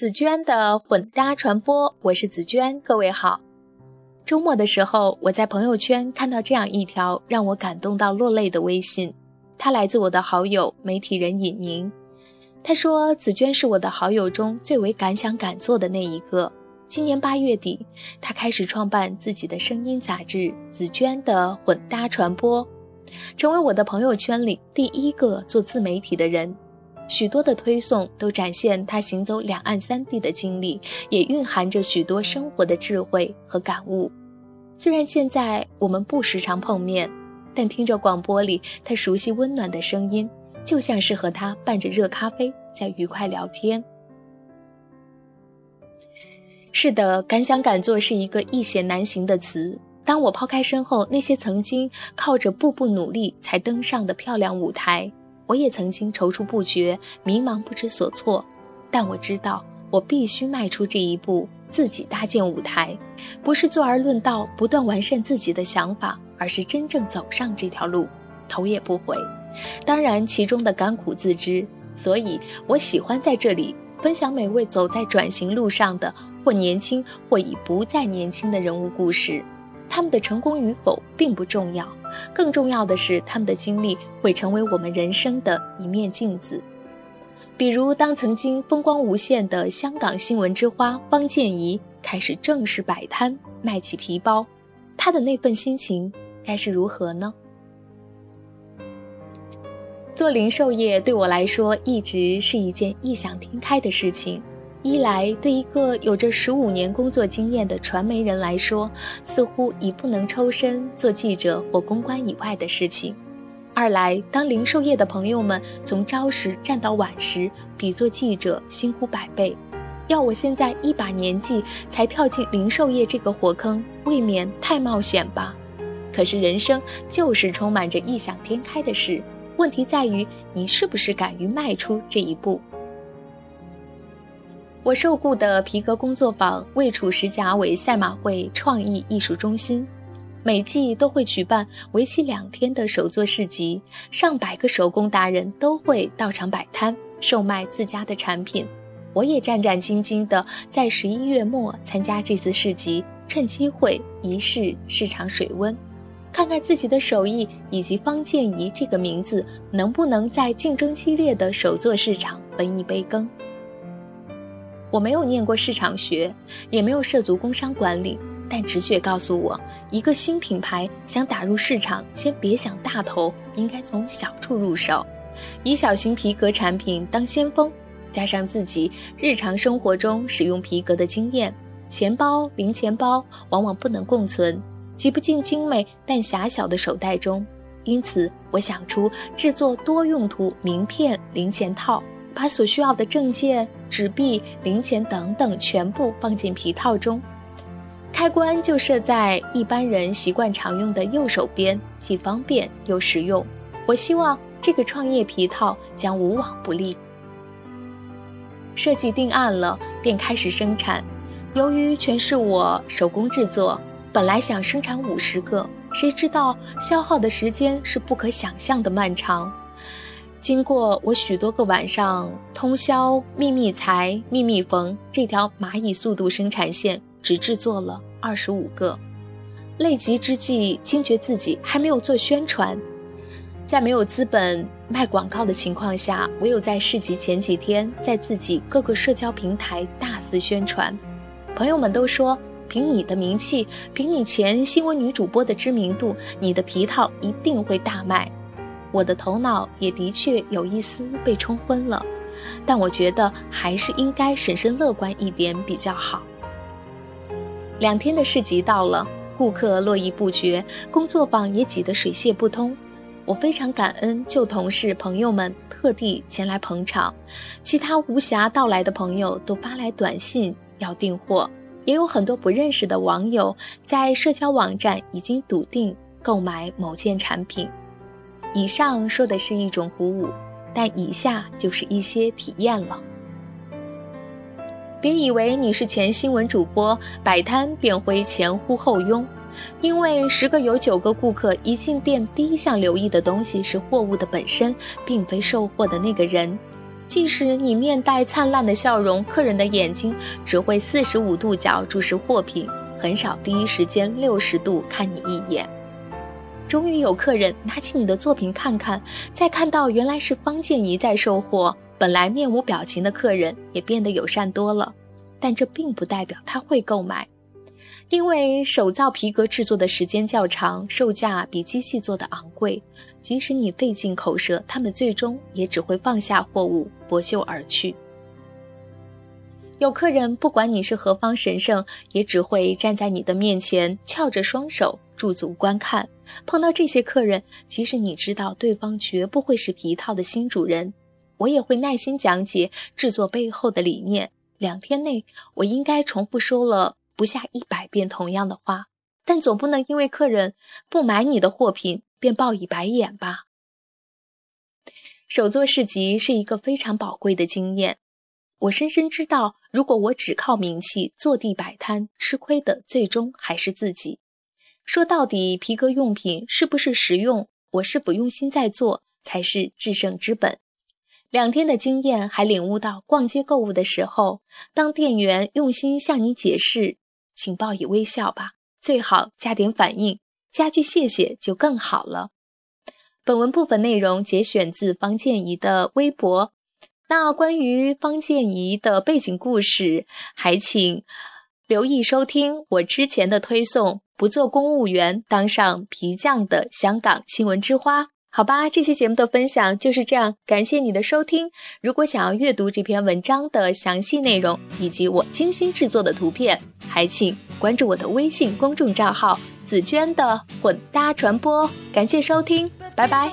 紫娟的混搭传播，我是紫娟，各位好。周末的时候，我在朋友圈看到这样一条让我感动到落泪的微信，它来自我的好友媒体人尹宁。他说：“紫娟是我的好友中最为敢想敢做的那一个。今年八月底，他开始创办自己的声音杂志《紫娟的混搭传播》，成为我的朋友圈里第一个做自媒体的人。”许多的推送都展现他行走两岸三地的经历，也蕴含着许多生活的智慧和感悟。虽然现在我们不时常碰面，但听着广播里他熟悉温暖的声音，就像是和他伴着热咖啡在愉快聊天。是的，敢想敢做是一个易显难行的词。当我抛开身后那些曾经靠着步步努力才登上的漂亮舞台。我也曾经踌躇不决、迷茫不知所措，但我知道我必须迈出这一步，自己搭建舞台，不是坐而论道、不断完善自己的想法，而是真正走上这条路，头也不回。当然，其中的甘苦自知。所以我喜欢在这里分享每位走在转型路上的或年轻或已不再年轻的人物故事，他们的成功与否并不重要。更重要的是，他们的经历会成为我们人生的一面镜子。比如，当曾经风光无限的香港新闻之花方建怡开始正式摆摊卖起皮包，她的那份心情该是如何呢？做零售业对我来说一直是一件异想天开的事情。一来，对一个有着十五年工作经验的传媒人来说，似乎已不能抽身做记者或公关以外的事情；二来，当零售业的朋友们从朝时站到晚时，比做记者辛苦百倍，要我现在一把年纪才跳进零售业这个火坑，未免太冒险吧？可是人生就是充满着异想天开的事，问题在于你是不是敢于迈出这一步。我受雇的皮革工作坊位处石碣尾赛马会创意艺术中心，每季都会举办为期两天的手作市集，上百个手工达人都会到场摆摊售卖自家的产品。我也战战兢兢地在十一月末参加这次市集，趁机会一试市场水温，看看自己的手艺以及方建怡这个名字能不能在竞争激烈的手作市场分一杯羹。我没有念过市场学，也没有涉足工商管理，但直觉告诉我，一个新品牌想打入市场，先别想大头，应该从小处入手，以小型皮革产品当先锋，加上自己日常生活中使用皮革的经验，钱包、零钱包往往不能共存，挤不进精美但狭小的手袋中，因此我想出制作多用途名片零钱套。把所需要的证件、纸币、零钱等等全部放进皮套中，开关就设在一般人习惯常用的右手边，既方便又实用。我希望这个创业皮套将无往不利。设计定案了，便开始生产。由于全是我手工制作，本来想生产五十个，谁知道消耗的时间是不可想象的漫长。经过我许多个晚上通宵秘密裁、秘密缝，这条蚂蚁速度生产线只制作了二十五个。累极之际，惊觉自己还没有做宣传，在没有资本卖广告的情况下，唯有在市集前几天，在自己各个社交平台大肆宣传。朋友们都说，凭你的名气，凭你前新闻女主播的知名度，你的皮套一定会大卖。我的头脑也的确有一丝被冲昏了，但我觉得还是应该审慎乐观一点比较好。两天的市集到了，顾客络绎不绝，工作坊也挤得水泄不通。我非常感恩旧同事朋友们特地前来捧场，其他无暇到来的朋友都发来短信要订货，也有很多不认识的网友在社交网站已经笃定购买某件产品。以上说的是一种鼓舞，但以下就是一些体验了。别以为你是前新闻主播，摆摊便会前呼后拥，因为十个有九个顾客一进店，第一项留意的东西是货物的本身，并非售货的那个人。即使你面带灿烂的笑容，客人的眼睛只会四十五度角注视货品，很少第一时间六十度看你一眼。终于有客人拿起你的作品看看，再看到原来是方建怡在售货，本来面无表情的客人也变得友善多了。但这并不代表他会购买。因为手造皮革制作的时间较长，售价比机器做的昂贵，即使你费尽口舌，他们最终也只会放下货物，拂袖而去。有客人不管你是何方神圣，也只会站在你的面前，翘着双手驻足观看。碰到这些客人，即使你知道对方绝不会是皮套的新主人，我也会耐心讲解制作背后的理念。两天内，我应该重复说了。不下一百遍同样的话，但总不能因为客人不买你的货品便报以白眼吧？手作市集是一个非常宝贵的经验，我深深知道，如果我只靠名气坐地摆摊，吃亏的最终还是自己。说到底，皮革用品是不是实用，我是否用心在做，才是制胜之本。两天的经验还领悟到，逛街购物的时候，当店员用心向你解释。请报以微笑吧，最好加点反应，加句谢谢就更好了。本文部分内容节选自方建怡的微博。那关于方建怡的背景故事，还请留意收听我之前的推送。不做公务员，当上皮匠的香港新闻之花。好吧，这期节目的分享就是这样，感谢你的收听。如果想要阅读这篇文章的详细内容以及我精心制作的图片，还请关注我的微信公众账号“紫娟的混搭传播”。感谢收听，拜拜。